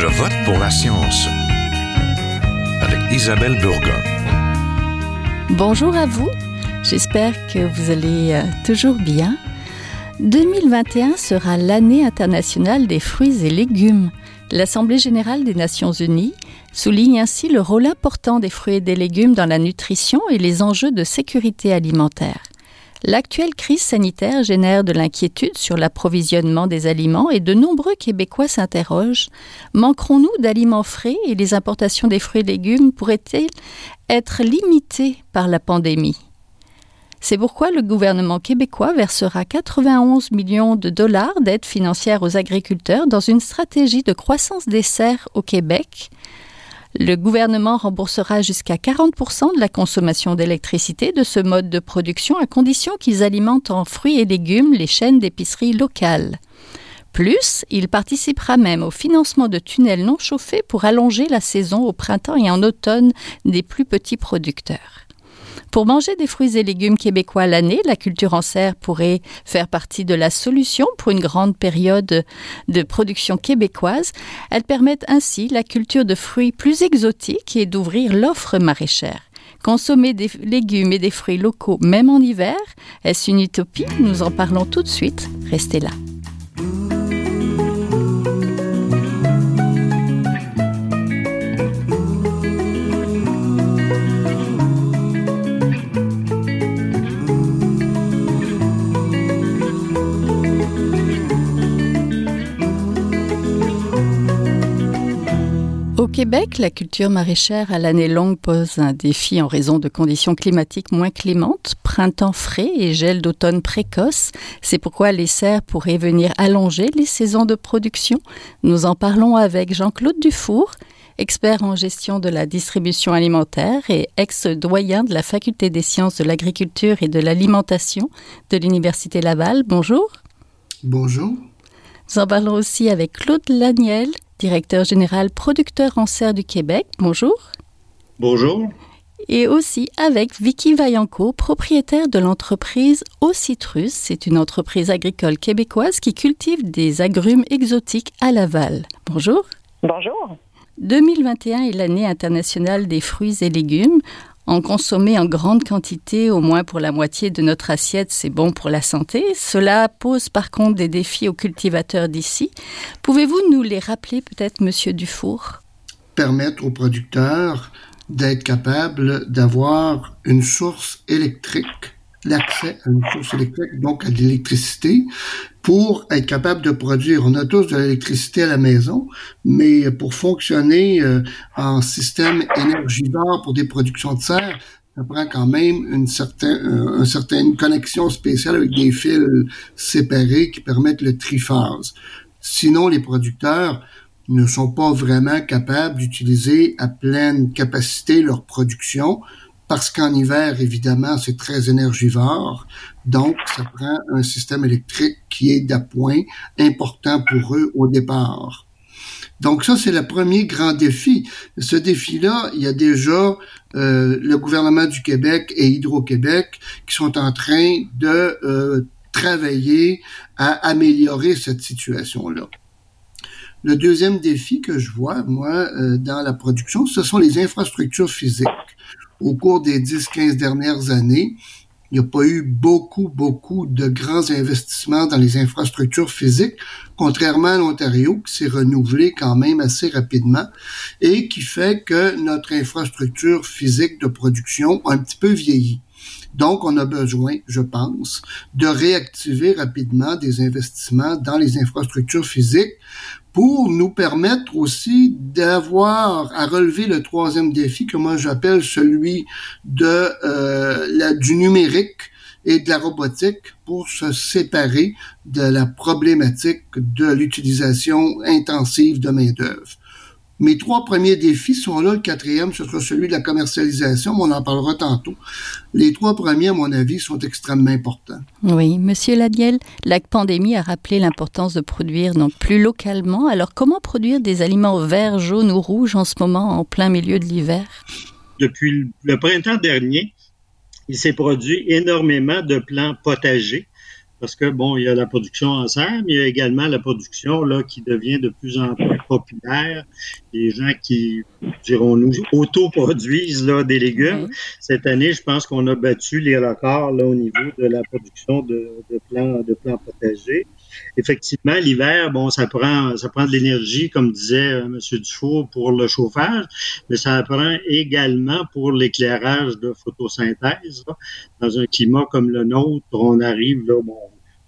Je vote pour la science avec Isabelle Burgon. Bonjour à vous, j'espère que vous allez euh, toujours bien. 2021 sera l'année internationale des fruits et légumes. L'Assemblée générale des Nations unies souligne ainsi le rôle important des fruits et des légumes dans la nutrition et les enjeux de sécurité alimentaire. L'actuelle crise sanitaire génère de l'inquiétude sur l'approvisionnement des aliments et de nombreux Québécois s'interrogent. Manquerons-nous d'aliments frais et les importations des fruits et légumes pourraient-elles être limitées par la pandémie? C'est pourquoi le gouvernement québécois versera 91 millions de dollars d'aide financière aux agriculteurs dans une stratégie de croissance des serres au Québec le gouvernement remboursera jusqu'à 40% de la consommation d'électricité de ce mode de production à condition qu'ils alimentent en fruits et légumes les chaînes d'épicerie locales. Plus, il participera même au financement de tunnels non chauffés pour allonger la saison au printemps et en automne des plus petits producteurs. Pour manger des fruits et légumes québécois l'année, la culture en serre pourrait faire partie de la solution pour une grande période de production québécoise. Elles permettent ainsi la culture de fruits plus exotiques et d'ouvrir l'offre maraîchère. Consommer des légumes et des fruits locaux même en hiver, est-ce une utopie? Nous en parlons tout de suite. Restez là. Québec, la culture maraîchère à l'année longue pose un défi en raison de conditions climatiques moins clémentes, printemps frais et gel d'automne précoce. C'est pourquoi les serres pourraient venir allonger les saisons de production. Nous en parlons avec Jean-Claude Dufour, expert en gestion de la distribution alimentaire et ex-doyen de la Faculté des sciences de l'agriculture et de l'alimentation de l'Université Laval. Bonjour. Bonjour. Nous en parlons aussi avec Claude Laniel, directeur général producteur en serre du Québec. Bonjour. Bonjour. Et aussi avec Vicky Vaillanco, propriétaire de l'entreprise Au Citrus. C'est une entreprise agricole québécoise qui cultive des agrumes exotiques à Laval. Bonjour. Bonjour. 2021 est l'année internationale des fruits et légumes. En consommer en grande quantité, au moins pour la moitié de notre assiette, c'est bon pour la santé. Cela pose par contre des défis aux cultivateurs d'ici. Pouvez-vous nous les rappeler peut-être, Monsieur Dufour? Permettre aux producteurs d'être capables d'avoir une source électrique l'accès à une source électrique, donc à de l'électricité, pour être capable de produire. On a tous de l'électricité à la maison, mais pour fonctionner euh, en système énergivore pour des productions de serre, ça prend quand même une certaine, euh, une certaine connexion spéciale avec des fils séparés qui permettent le triphase. Sinon, les producteurs ne sont pas vraiment capables d'utiliser à pleine capacité leur production parce qu'en hiver, évidemment, c'est très énergivore. Donc, ça prend un système électrique qui est d'appoint important pour eux au départ. Donc ça, c'est le premier grand défi. Ce défi-là, il y a déjà euh, le gouvernement du Québec et Hydro-Québec qui sont en train de euh, travailler à améliorer cette situation-là. Le deuxième défi que je vois, moi, euh, dans la production, ce sont les infrastructures physiques au cours des 10-15 dernières années, il n'y a pas eu beaucoup, beaucoup de grands investissements dans les infrastructures physiques, contrairement à l'Ontario, qui s'est renouvelé quand même assez rapidement et qui fait que notre infrastructure physique de production a un petit peu vieilli. Donc, on a besoin, je pense, de réactiver rapidement des investissements dans les infrastructures physiques pour nous permettre aussi d'avoir à relever le troisième défi que moi j'appelle celui de euh, du numérique et de la robotique pour se séparer de la problématique de l'utilisation intensive de main-d'œuvre. Mes trois premiers défis sont là. Le quatrième, ce sera celui de la commercialisation, mais on en parlera tantôt. Les trois premiers, à mon avis, sont extrêmement importants. Oui, Monsieur Ladiel, la pandémie a rappelé l'importance de produire non plus localement. Alors, comment produire des aliments verts, jaunes ou rouges en ce moment, en plein milieu de l'hiver? Depuis le printemps dernier, il s'est produit énormément de plants potagers parce que bon, il y a la production en serre, mais il y a également la production là qui devient de plus en plus populaire. Les gens qui, dirons-nous, autoproduisent là des légumes. Cette année, je pense qu'on a battu les records là au niveau de la production de, de plants de plants protégés. Effectivement, l'hiver, bon, ça prend ça prend de l'énergie, comme disait euh, M. Dufour, pour le chauffage, mais ça prend également pour l'éclairage de photosynthèse. Dans un climat comme le nôtre, on arrive là, bon,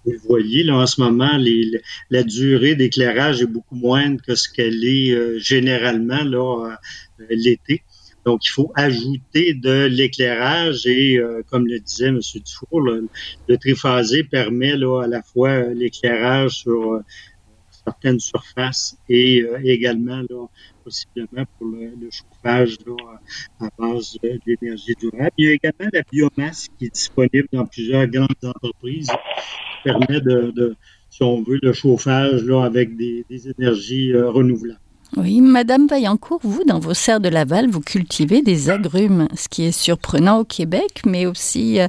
vous le voyez, là, en ce moment, les, la durée d'éclairage est beaucoup moindre que ce qu'elle est euh, généralement là euh, l'été. Donc, il faut ajouter de l'éclairage et, euh, comme le disait M. Dufour, le, triphasé permet là, à la fois l'éclairage sur certaines surfaces et également là, possiblement pour le, chauffage là, à base d'énergie durable. Il y a également la biomasse qui est disponible dans plusieurs grandes entreprises permet de, si on veut, le chauffage là, avec des, énergies euh, renouvelables. Oui, Madame Vaillancourt, vous, dans vos serres de Laval, vous cultivez des agrumes, ce qui est surprenant au Québec, mais aussi, euh,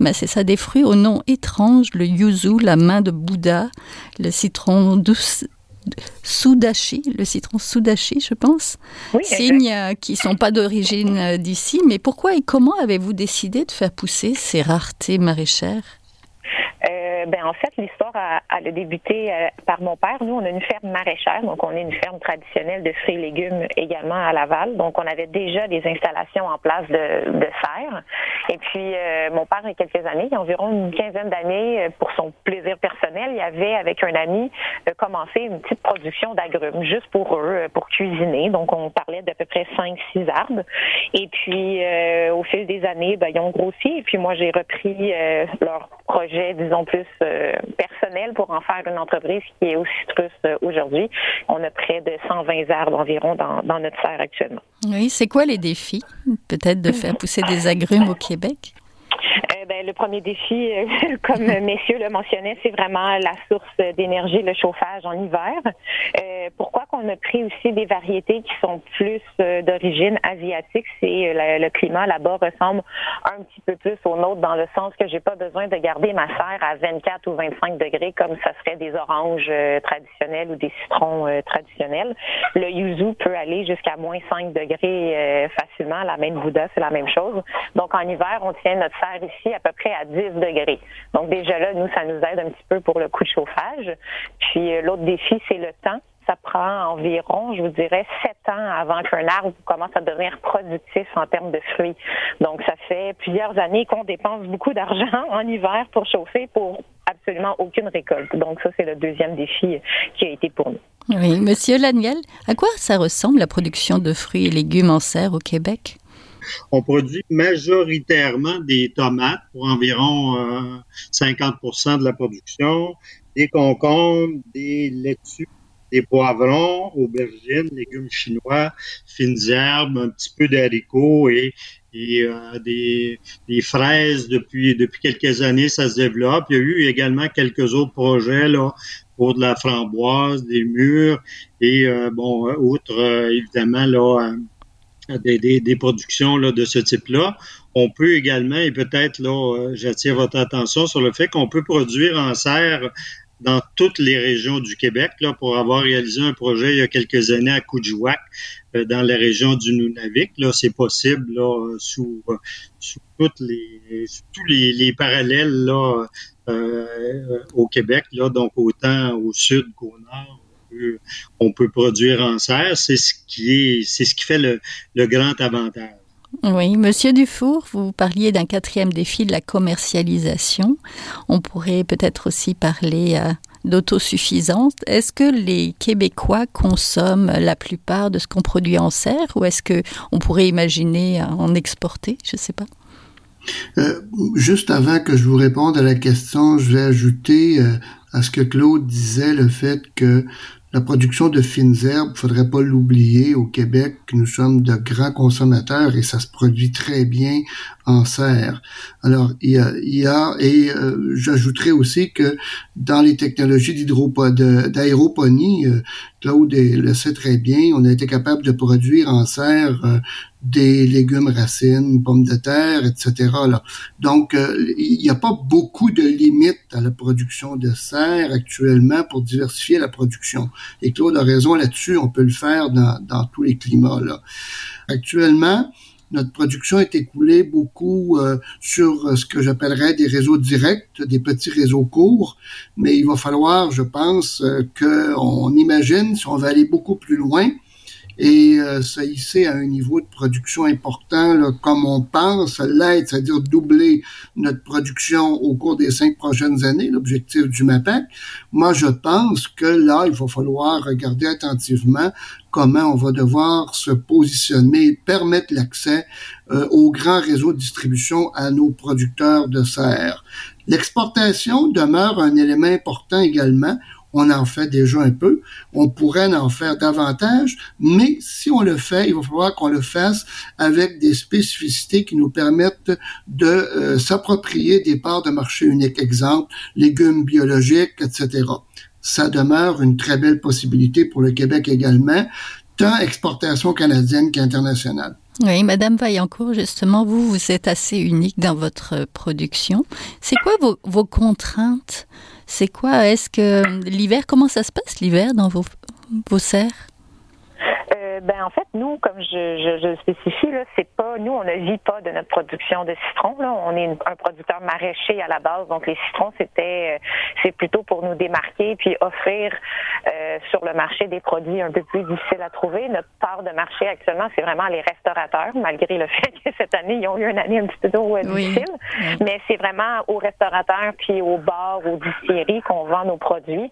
ben, c'est ça, des fruits au nom étrange, le yuzu, la main de Bouddha, le citron douce, Sudashi, le citron Sudashi, je pense. Signes euh, qui ne sont pas d'origine d'ici. Mais pourquoi et comment avez-vous décidé de faire pousser ces raretés maraîchères? Euh, ben en fait, l'histoire a, a, débuté euh, par mon père. Nous, on a une ferme maraîchère, donc on est une ferme traditionnelle de fruits et légumes également à Laval. Donc, on avait déjà des installations en place de, de serre. Et puis, euh, mon père, il y a quelques années, il y a environ une quinzaine d'années, pour son plaisir personnel, il avait, avec un ami, commencé une petite production d'agrumes, juste pour eux, pour cuisiner. Donc, on parlait d'à peu près 5-6 arbres. Et puis, au fil des années, ben, ils ont grossi. Et puis, moi, j'ai repris leur projet, disons, plus euh, personnel pour en faire une entreprise qui est au citrus euh, aujourd'hui. On a près de 120 arbres environ dans, dans notre serre actuellement. Oui, c'est quoi les défis, peut-être, de faire pousser des agrumes au Québec? Euh, ben, le premier défi, euh, comme messieurs le mentionnaient, c'est vraiment la source d'énergie, le chauffage en hiver. Euh, pourquoi qu'on a pris aussi des variétés qui sont plus d'origine asiatique, c'est le, climat là-bas ressemble un petit peu plus au nôtre dans le sens que j'ai pas besoin de garder ma serre à 24 ou 25 degrés comme ça serait des oranges traditionnels ou des citrons traditionnels. Le yuzu peut aller jusqu'à moins 5 degrés facilement. La de Bouddha, c'est la même chose. Donc en hiver, on tient notre serre ici à peu près à 10 degrés. Donc déjà là, nous, ça nous aide un petit peu pour le coup de chauffage. Puis euh, l'autre défi, c'est le temps ça prend environ, je vous dirais, sept ans avant qu'un arbre commence à devenir productif en termes de fruits. Donc, ça fait plusieurs années qu'on dépense beaucoup d'argent en hiver pour chauffer pour absolument aucune récolte. Donc, ça, c'est le deuxième défi qui a été pour nous. Oui, Monsieur Laniel, à quoi ça ressemble la production de fruits et légumes en serre au Québec? On produit majoritairement des tomates pour environ 50% euh, de la production, des concombres, des laitues, des poivrons, aubergines, légumes chinois, fines herbes, un petit peu d'haricots et, euh, des, fraises depuis depuis quelques années, ça se développe. Il y a eu également quelques autres projets là pour de la framboise, des mûres et euh, bon, outre évidemment là des, productions de ce type-là. On peut également, et peut-être là, euh, j'attire votre attention sur le fait qu'on peut produire en serre dans toutes les régions du Québec, là, pour avoir réalisé un projet il y a quelques années à Coudjouac, euh, dans la région du Nunavik. Là, c'est possible là, sous, sous toutes les, tous les, les parallèles là, euh, au Québec, là, donc autant au sud qu'au nord on peut produire en serre. C'est ce qui est, c'est ce qui fait le, grand avantage. Oui, Monsieur Dufour, vous parliez d'un quatrième défi de la commercialisation. On pourrait peut-être aussi parler euh, d'autosuffisance. Est-ce que les Québécois consomment la plupart de ce qu'on produit en serre ou est-ce que on pourrait imaginer en exporter? Je ne sais pas. Euh, juste avant que je vous réponde à la question, je vais ajouter euh, à ce que Claude disait, le fait que la production de fines herbes, faudrait pas l'oublier, au Québec, nous sommes de grands consommateurs et ça se produit très bien en serre. Alors, il y a, y a et euh, j'ajouterais aussi que dans les technologies d'aéroponie, euh, Claude le sait très bien, on a été capable de produire en serre euh, des légumes racines, pommes de terre, etc. Là. Donc, il n'y a pas beaucoup de limites à la production de serre actuellement pour diversifier la production. Et Claude a raison là-dessus, on peut le faire dans, tous les climats. Là. Actuellement, notre production est écoulée beaucoup euh, sur euh, ce que j'appellerais des réseaux directs, des petits réseaux courts, mais il va falloir, je pense, euh, qu'on imagine si on va aller beaucoup plus loin, et euh, ça hisser à un niveau de production important, là, comme on pense l'être, c'est-à-dire doubler notre production au cours des cinq prochaines années, l'objectif du MAPAC. Moi, je pense que là, il va falloir regarder attentivement comment on va devoir se positionner et permettre l'accès euh, aux grands réseaux de distribution à nos producteurs de serre. L'exportation demeure un élément important également on en fait déjà un peu. On pourrait en faire davantage, mais si on le fait, il va falloir qu'on le fasse avec des spécificités qui nous permettent de euh, s'approprier des parts de marché uniques. Exemple, légumes biologiques, etc. Ça demeure une très belle possibilité pour le Québec également, tant exportation canadienne qu'internationale. Oui, Madame Vaillancourt, justement, vous, vous êtes assez unique dans votre production. C'est quoi vos contraintes c'est quoi? Est-ce que l'hiver, comment ça se passe l'hiver dans vos, vos serres? Euh, ben en fait, nous, comme je, je, je spécifie, là, c'est pas nous, on ne vit pas de notre production de citron. Là. On est un producteur maraîcher à la base, donc les citrons, c'était euh, c'est plutôt pour nous démarquer puis offrir euh, sur le marché des produits un peu plus difficiles à trouver. Notre part de marché actuellement, c'est vraiment les restaurateurs, malgré le fait que cette année, ils ont eu une année un petit peu trop difficile. Mais c'est vraiment aux restaurateurs puis aux bars, aux distilleries qu'on vend nos produits.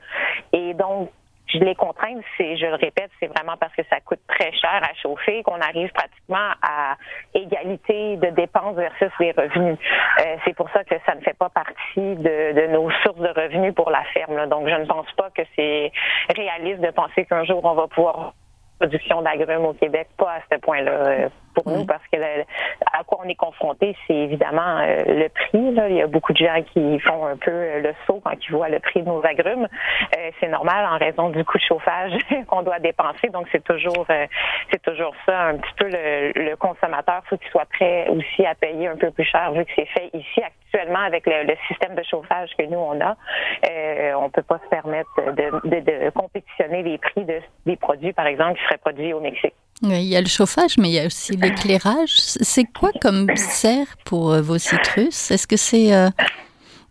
Et donc, je les contrains, c'est, je le répète, c'est vraiment parce que ça coûte très cher à chauffer qu'on arrive pratiquement à égalité de dépenses versus les revenus. Euh, c'est pour ça que ça ne fait pas partie de, de nos sources de revenus pour la ferme. Donc, je ne pense pas que c'est réaliste de penser qu'un jour on va pouvoir production d'agrumes au Québec, pas à ce point-là euh, pour nous, parce que à quoi on est confronté, c'est évidemment euh, le prix. Là. Il y a beaucoup de gens qui font un peu euh, le saut quand ils voient le prix de nos agrumes. c'est normal en raison du coût de chauffage qu'on doit dépenser. Donc c'est toujours c'est toujours ça, un petit peu le, le consommateur, faut qu'il soit prêt aussi à payer un peu plus cher vu que c'est fait ici actuellement avec le, système de chauffage que nous on a. on peut pas se permettre de, de, de compétitionner les prix de, des produits, par exemple, qui produit au Mexique. Il y a le chauffage, mais il y a aussi l'éclairage. C'est quoi comme serre pour euh, vos citrus? Est-ce que c'est euh,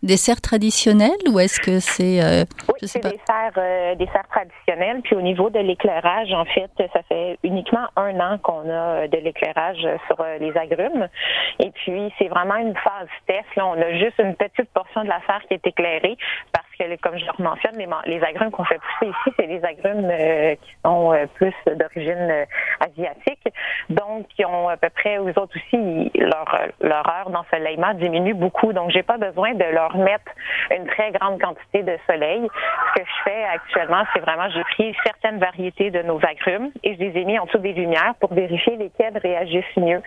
des serres traditionnelles ou est-ce que c'est euh, oui, c'est des serres euh, des serres traditionnelles. Puis au niveau de l'éclairage en fait ça fait uniquement un an qu'on a de l'éclairage sur euh, les agrumes. Et puis c'est vraiment une phase test là. On a juste une petite portion de la serre qui est éclairée parce que comme je le mentionne les, les agrumes qu'on fait pousser ici c'est des agrumes euh, qui sont plus d'origine asiatique donc qui ont à peu près aux autres aussi leur leur heure d'ensoleillement diminue beaucoup donc j'ai pas besoin de leur mettre une très grande quantité de soleil. Ce que je fais actuellement, c'est vraiment, j'ai pris certaines variétés de nos agrumes et je les ai mis en dessous des lumières pour vérifier lesquelles réagissent mieux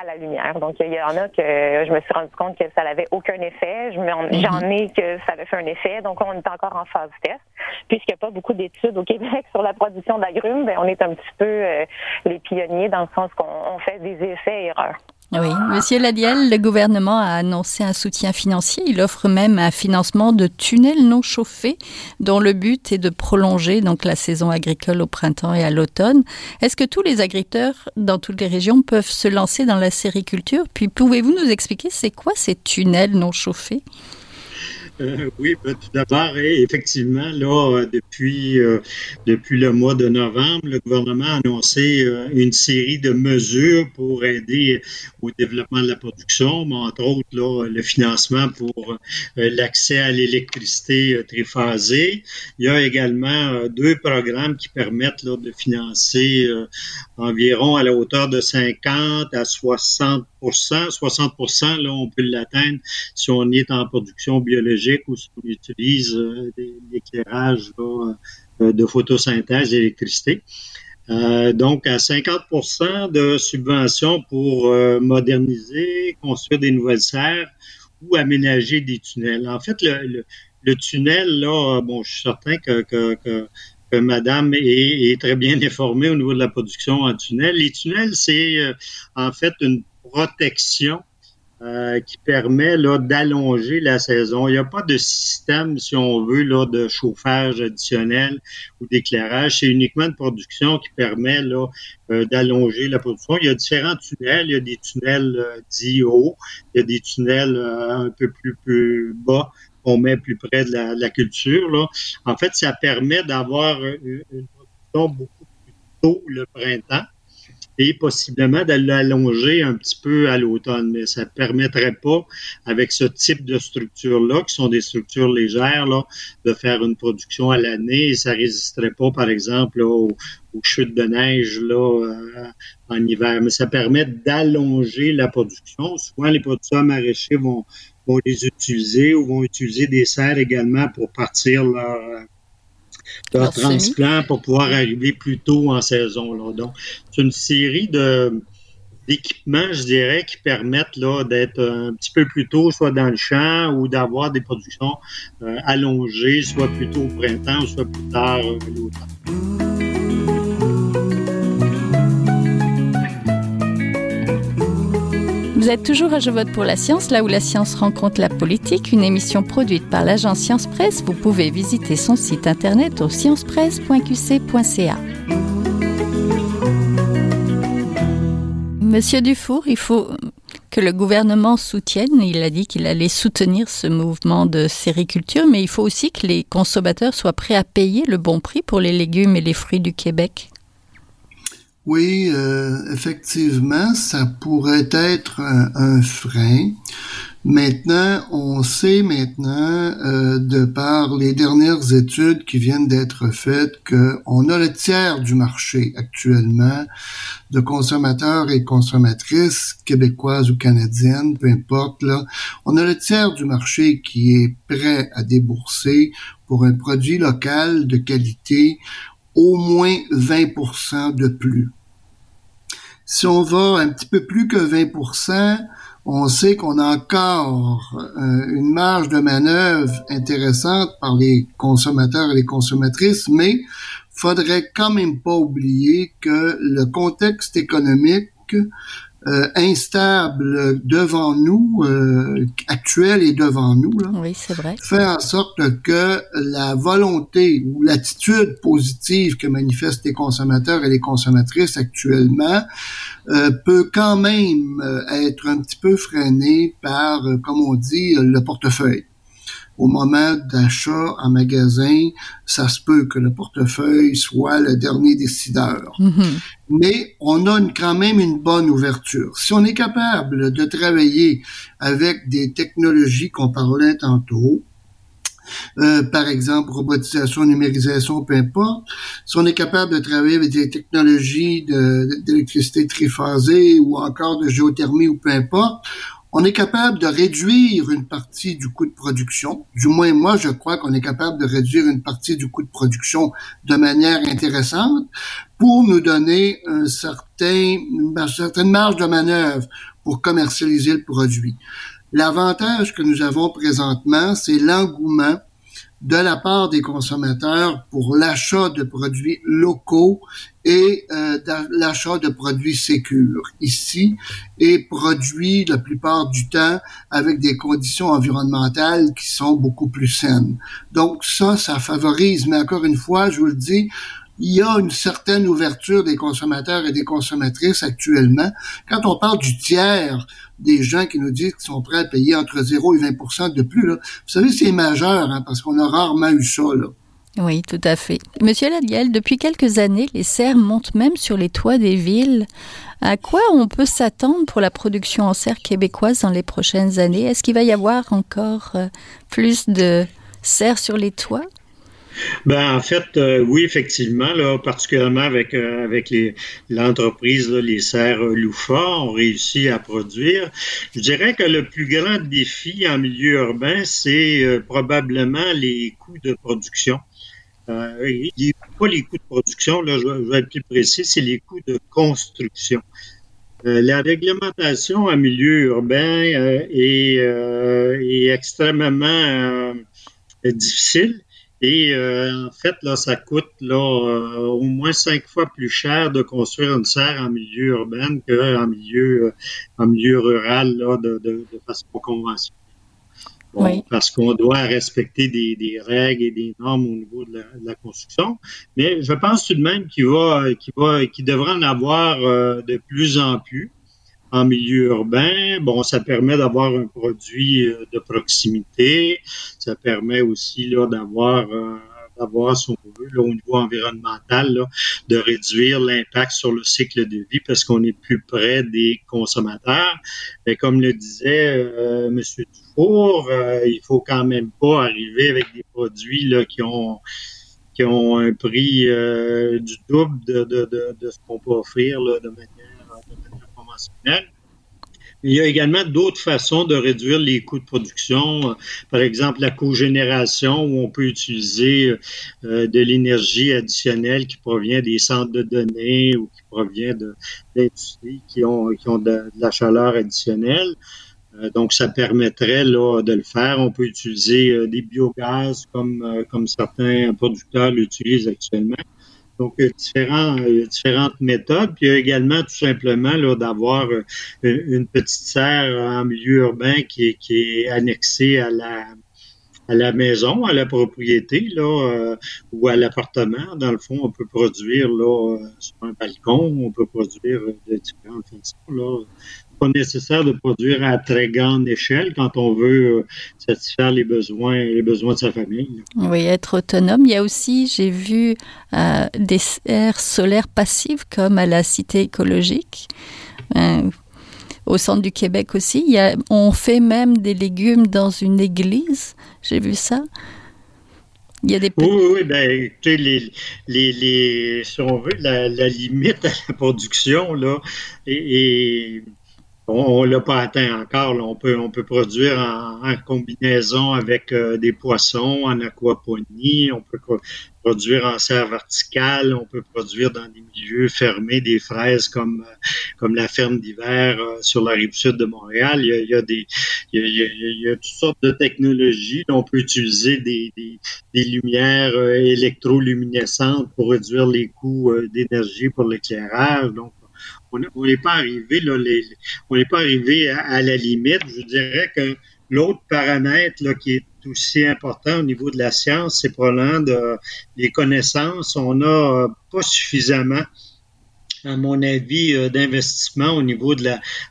à la lumière. Donc, il y en a que je me suis rendu compte que ça n'avait aucun effet. Mhm. J'en ai que ça avait fait un effet. Donc, on est encore en phase test. Puisqu'il n'y a pas beaucoup d'études au Québec sur la production d'agrumes, ben, on est un petit peu euh, les pionniers dans le sens qu'on fait des essais et erreurs. Oui, Monsieur Ladiel, le gouvernement a annoncé un soutien financier. Il offre même un financement de tunnels non chauffés, dont le but est de prolonger donc la saison agricole au printemps et à l'automne. Est-ce que tous les agriculteurs dans toutes les régions peuvent se lancer dans la sériculture? Puis pouvez-vous nous expliquer c'est quoi ces tunnels non chauffés? Euh, oui, ben, tout d'abord, effectivement, là, depuis, euh, depuis le mois de novembre, le gouvernement a annoncé euh, une série de mesures pour aider au développement de la production, entre autres, là, le financement pour l'accès à l'électricité triphasée. Il y a également deux programmes qui permettent là, de financer environ à la hauteur de 50 à 60% 60% là, on peut l'atteindre si on est en production biologique photovoltaïque où on utilise l'éclairage de photosynthèse d'électricité. donc, à 50% de subventions pour moderniser, construire des nouvelles serres ou aménager des tunnels. En fait, le, tunnel, là, bon, je suis certain que, Madame est, très bien informée au niveau de la production en tunnel. Les tunnels, c'est en fait une protection euh, qui permet d'allonger la saison. Il n'y a pas de système, si on veut, là, de chauffage additionnel ou d'éclairage. C'est uniquement une production qui permet là euh, d'allonger la production. Il y a différents tunnels. Il y a des tunnels euh, dits hauts, il y a des tunnels un peu plus, plus bas qu'on met plus près de la, culture. Là. En fait, ça permet d'avoir une production beaucoup plus tôt le printemps et possiblement de l'allonger un petit peu à l'automne. Mais ça ne permettrait pas, avec ce type de structure-là, qui sont des structures légères, là, de faire une production à l'année et ça résisterait pas, par exemple, aux, chutes de neige là, euh, en hiver. Mais ça permet d'allonger la production. Souvent, les producteurs maraîchers vont, vont les utiliser ou vont utiliser des serres également pour partir leur leur transplant pour pouvoir arriver plus tôt en saison. Là. Donc, c'est une série de d'équipements, je dirais, qui permettent là d'être un petit peu plus tôt, soit dans le champ, ou d'avoir des productions euh, allongées, soit plus tôt au printemps, soit plus tard euh, l'automne. Vous êtes toujours à Je vote pour la science, là où la science rencontre la politique, une émission produite par l'agence Science Presse. Vous pouvez visiter son site internet au sciencepresse.qc.ca. Monsieur Dufour, il faut que le gouvernement soutienne, il a dit qu'il allait soutenir ce mouvement de sériculture, mais il faut aussi que les consommateurs soient prêts à payer le bon prix pour les légumes et les fruits du Québec. Oui, euh, effectivement, ça pourrait être un, frein. Maintenant, on sait maintenant, euh, de par les dernières études qui viennent d'être faites, qu'on a le tiers du marché actuellement de consommateurs et consommatrices québécoises ou canadiennes, peu importe, là. On a le tiers du marché qui est prêt à débourser pour un produit local de qualité au moins 20% de plus. Si on va un petit peu plus que 20% on sait qu'on a encore euh, une marge de manœuvre intéressante par les consommateurs et les consommatrices, mais faudrait quand même pas oublier que le contexte économique euh, instable devant nous, euh, actuel et devant nous, là, oui, c'est vrai. fait en sorte que la volonté ou l'attitude positive que manifestent les consommateurs et les consommatrices actuellement euh, peut quand même être un petit peu freinée par, comme on dit, le portefeuille au moment d'achat en magasin, ça se peut que le portefeuille soit le dernier décideur. Mm-hmm. Mais on a quand même une bonne ouverture. Si on est capable de travailler avec des technologies qu'on parlait tantôt, euh, par exemple, robotisation, numérisation, peu importe. Si on est capable de travailler avec des technologies d'électricité triphasée ou encore de géothermie ou peu importe, on est capable de réduire une partie du coût de production. Du moins, moi, je crois qu'on est capable de réduire une partie du coût de production de manière intéressante pour nous donner un certain, une certaine marge de manœuvre pour commercialiser le produit. L'avantage que nous avons présentement, c'est l'engouement de la part des consommateurs pour l'achat de produits locaux et euh, l'achat de produits sécures ici et produits la plupart du temps avec des conditions environnementales qui sont beaucoup plus saines. Donc ça, ça favorise, mais encore une fois, je vous le dis, il y a une certaine ouverture des consommateurs et des consommatrices actuellement. Quand on parle du tiers des gens qui nous disent qu'ils sont prêts à payer entre 0 et 20 de plus, vous savez, c'est majeur, hein, parce qu'on a rarement eu ça. Oui, tout à fait. Monsieur Ladiel, depuis quelques années, les serres montent même sur les toits des villes. À quoi on peut s'attendre pour la production en serre québécoise dans les prochaines années? Est-ce qu'il va y avoir encore euh, plus de serres sur les toits? Ben en fait, euh, oui, effectivement, là, particulièrement avec euh, avec les l'entreprise, les serres Loufa, ont réussi à produire. Je dirais que le plus grand défi en milieu urbain, c'est euh, probablement les coûts de production. Euh, pas les coûts de production, là, je, je vais être plus précis, c'est les coûts de construction. la réglementation en milieu urbain est, est, extrêmement difficile et euh, en fait, là, ça coûte là euh, au moins cinq fois plus cher de construire une serre en milieu urbain qu'en milieu euh, en milieu rural là, de, de, de façon conventionnelle. Bon, Parce qu'on doit respecter des, des, règles et des normes au niveau de la, de la construction. Mais je pense tout de même qu'il va, qu'il va, qu'il devrait en avoir de plus en plus en milieu urbain. Bon, ça permet d'avoir un produit euh, de proximité. Ça permet aussi là d'avoir euh, d'avoir, si on veut, là, au niveau environnemental, là, de réduire l'impact sur le cycle de vie parce qu'on est plus près des consommateurs. Mais comme le disait euh, M. Dufour, euh, il faut quand même pas arriver avec des produits là, qui ont qui ont un prix du double de, de, de, de ce qu'on peut offrir là, de manière il y a également d'autres façons de réduire les coûts de production, par exemple la cogénération où on peut utiliser euh, de l'énergie additionnelle qui provient des centres de données ou qui provient d'industries qui ont, qui ont de, la chaleur additionnelle. Euh, donc, ça permettrait là, de le faire. On peut utiliser euh, des biogaz comme, comme certains producteurs l'utilisent actuellement. Donc, il y a, différents, différentes méthodes. Puis, il y a également tout simplement là, d'avoir euh, une petite serre en milieu urbain qui est, qui est annexée à la, à la maison, à la propriété, là, euh, ou à l'appartement. Dans le fond, on peut produire là, euh, sur un balcon, on peut produire de différentes façons. Là pas nécessaire de produire à très grande échelle quand on veut euh, satisfaire les besoins, les besoins de sa famille. Oui, être autonome. Il y a aussi, j'ai vu euh, des serres solaires passives comme à la Cité écologique. Euh, au centre du Québec aussi. Il y a, on fait même des légumes dans une église. J'ai vu ça. Il y a des oui, oui, ben, écoutez, les, les, les, si on veut, la, la limite à la production, là, et, on ne l'a pas atteint encore. On, peut, on peut produire en, combinaison avec euh, des poissons, en aquaponie, on peut produire en serre verticale, on peut produire dans des milieux fermés des fraises comme, euh, comme la ferme d'hiver euh, sur la rive sud de Montréal. Il y a, des, il y a, toutes sortes de technologies. On peut utiliser des, des, lumières électroluminescentes pour réduire les coûts d'énergie pour l'éclairage. On n'est pas arrivé là, on n'est pas arrivé à, la limite. Je dirais que l'autre paramètre là, qui est aussi important au niveau de la science, c'est probablement de, les connaissances. On n'a pas suffisamment à mon avis, euh, d'investissement au niveau de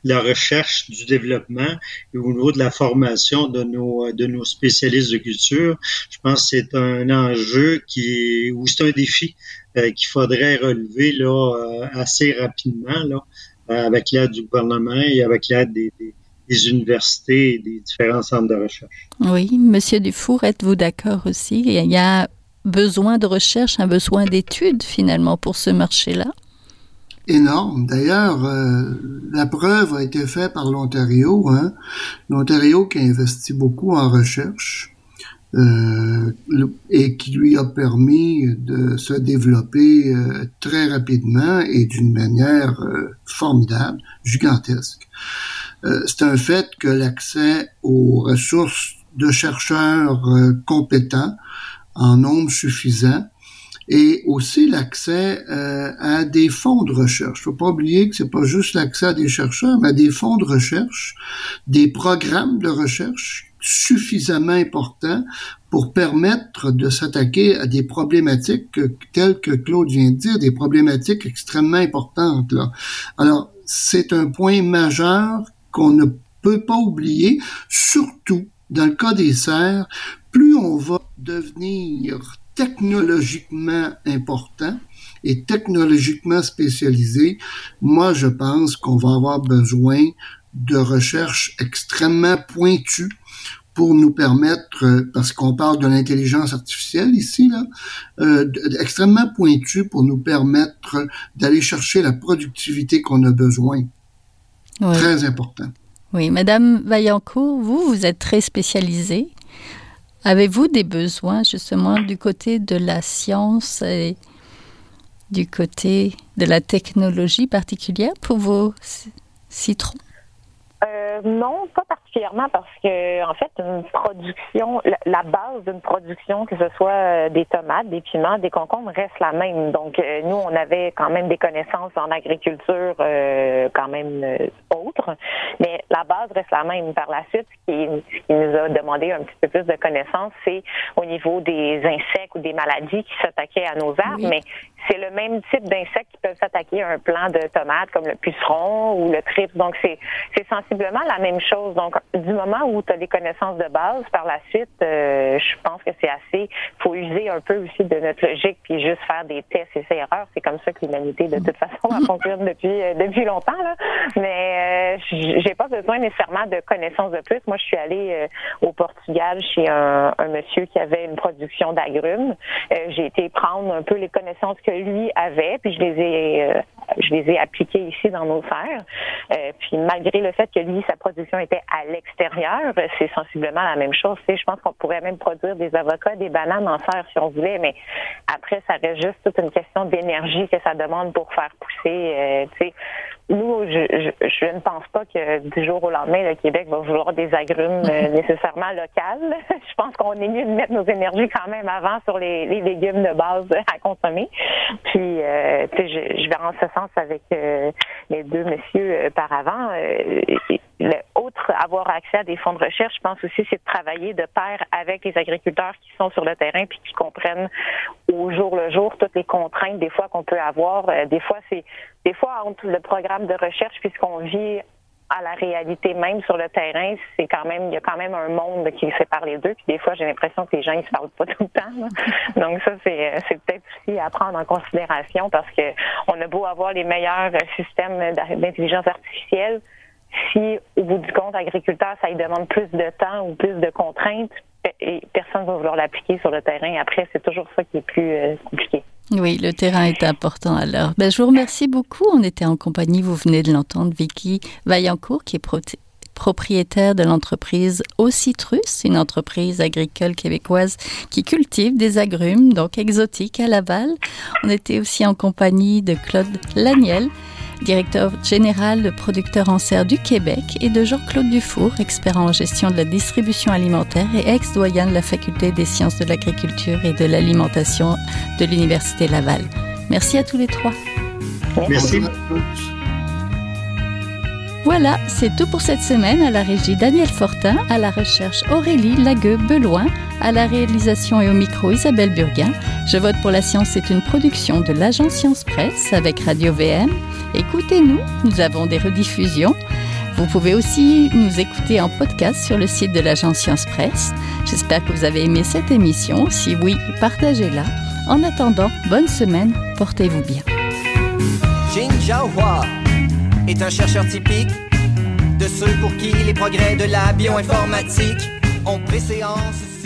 la, recherche, du développement et au niveau de la formation de nos, de nos spécialistes de culture. Je pense que c'est un enjeu qui ou c'est un défi euh, qu'il faudrait relever là, euh, assez rapidement là, avec l'aide du gouvernement et avec l'aide des, des, des, universités et des différents centres de recherche. Oui, Monsieur Dufour, êtes-vous d'accord aussi? Il y a besoin de recherche, un besoin d'études finalement pour ce marché-là? Énorme. D'ailleurs, euh, la preuve a été faite par l'Ontario, hein? l'Ontario qui a investi beaucoup en recherche euh, et qui lui a permis de se développer euh, très rapidement et d'une manière formidable, gigantesque. C'est un fait que l'accès aux ressources de chercheurs compétents en nombre suffisant et aussi l'accès euh, à des fonds de recherche. Faut pas oublier que c'est pas juste l'accès à des chercheurs, mais à des fonds de recherche, des programmes de recherche suffisamment importants pour permettre de s'attaquer à des problématiques telles que Claude vient de dire, des problématiques extrêmement importantes. Là. Alors, c'est un point majeur qu'on ne peut pas oublier, surtout dans le cas des serres, plus on va devenir technologiquement important et technologiquement spécialisé, moi je pense qu'on va avoir besoin de recherches extrêmement pointues pour nous permettre, euh, parce qu'on parle de l'intelligence artificielle ici, là, euh, extrêmement pointu pour nous permettre d'aller chercher la productivité qu'on a besoin. Très important. Oui, Madame Vaillancourt, vous, vous êtes très spécialisée. Avez-vous des besoins justement du côté de la science et du côté de la technologie particulière pour vos citrons? Euh, non, pas particulièrement parce que en fait une production, la, base d'une production, que ce soit euh, des tomates, des piments, des concombres, reste la même. Donc euh, nous, on avait quand même des connaissances en agriculture quand même autres, mais la base reste la même. Par la suite, ce qui, nous a demandé un petit peu plus de connaissances, c'est au niveau des insectes ou des maladies qui s'attaquaient à nos arbres, mais c'est le même type d'insectes qui peuvent s'attaquer à un plant de tomates comme le puceron ou le tripe. Donc c'est c'est sensiblement la même chose. Donc du moment où tu as des connaissances de base, par la suite, euh, je pense que c'est assez. faut user un peu aussi de notre logique puis juste faire des tests et erreurs. C'est comme ça que l'humanité de toute façon a fonctionne depuis euh, depuis longtemps là. Mais euh, j'ai pas besoin nécessairement de connaissances de plus. Moi, je suis allée euh, au Portugal chez un, un, monsieur qui avait une production d'agrumes. j'ai été prendre un peu les connaissances que lui avait, puis je les ai je les ai appliquées ici dans nos serres. puis malgré le fait que lui sa production était à l'extérieur, c'est sensiblement la même chose. je pense qu'on pourrait même produire des avocats, des bananes en serre si on voulait, mais après, ça reste juste toute une question d'énergie que ça demande pour faire pousser. Euh, nous, je, je, ne pense pas que du jour au lendemain, le Québec va vouloir des agrumes euh, nécessairement locales. je pense qu'on est mieux de mettre nos énergies quand même avant sur les, les légumes de base à consommer. Puis, euh, je, je vais en ce sens avec euh, les deux messieurs par avant. Le, autre, avoir accès à des fonds de recherche, je pense aussi, c'est de travailler de pair avec les agriculteurs qui sont sur le terrain puis qui comprennent au jour le jour toutes les contraintes des fois qu'on peut avoir. des fois, c'est des fois entre le programme de recherche puisqu'on vit à la réalité même sur le terrain, c'est quand même il y a quand même un monde qui sépare les deux. Puis des fois, j'ai l'impression que les gens ils se parlent pas tout le temps. Donc ça, c'est c'est peut-être aussi à prendre en considération parce que on a beau avoir les meilleurs systèmes d'intelligence artificielle, si au bout du compte, agriculteur, ça lui demande plus de temps ou plus de contraintes, et personne ne va vouloir l'appliquer sur le terrain. Après, c'est toujours ça qui est plus euh, compliqué. Oui, le terrain est important alors. Ben, je vous remercie beaucoup. On était en compagnie, vous venez de l'entendre, Vicky Vaillancourt, qui est propriétaire de l'entreprise Au Citrus, une entreprise agricole québécoise qui cultive des agrumes, donc exotiques à Laval. On était aussi en compagnie de Claude Laniel, directeur général de producteurs en serre du Québec, et de Jean-Claude Dufour, expert en gestion de la distribution alimentaire et ex-doyen de la Faculté des sciences de l'agriculture et de l'alimentation de l'Université Laval. Merci à tous les trois. Merci. Voilà, c'est tout pour cette semaine. À la régie Daniel Fortin, à la recherche Aurélie Lagueux-Beloin, à la réalisation et au micro Isabelle Burguin. Je vote pour la science c'est une production de l'agence Science Presse avec Radio VM. Écoutez-nous, nous avons des rediffusions. Vous pouvez aussi nous écouter en podcast sur le site de l'agence Science Presse. J'espère que vous avez aimé cette émission. Si oui, partagez-la. En attendant, bonne semaine, portez-vous bien est un chercheur typique de ceux pour qui les progrès de la bioinformatique ont préséance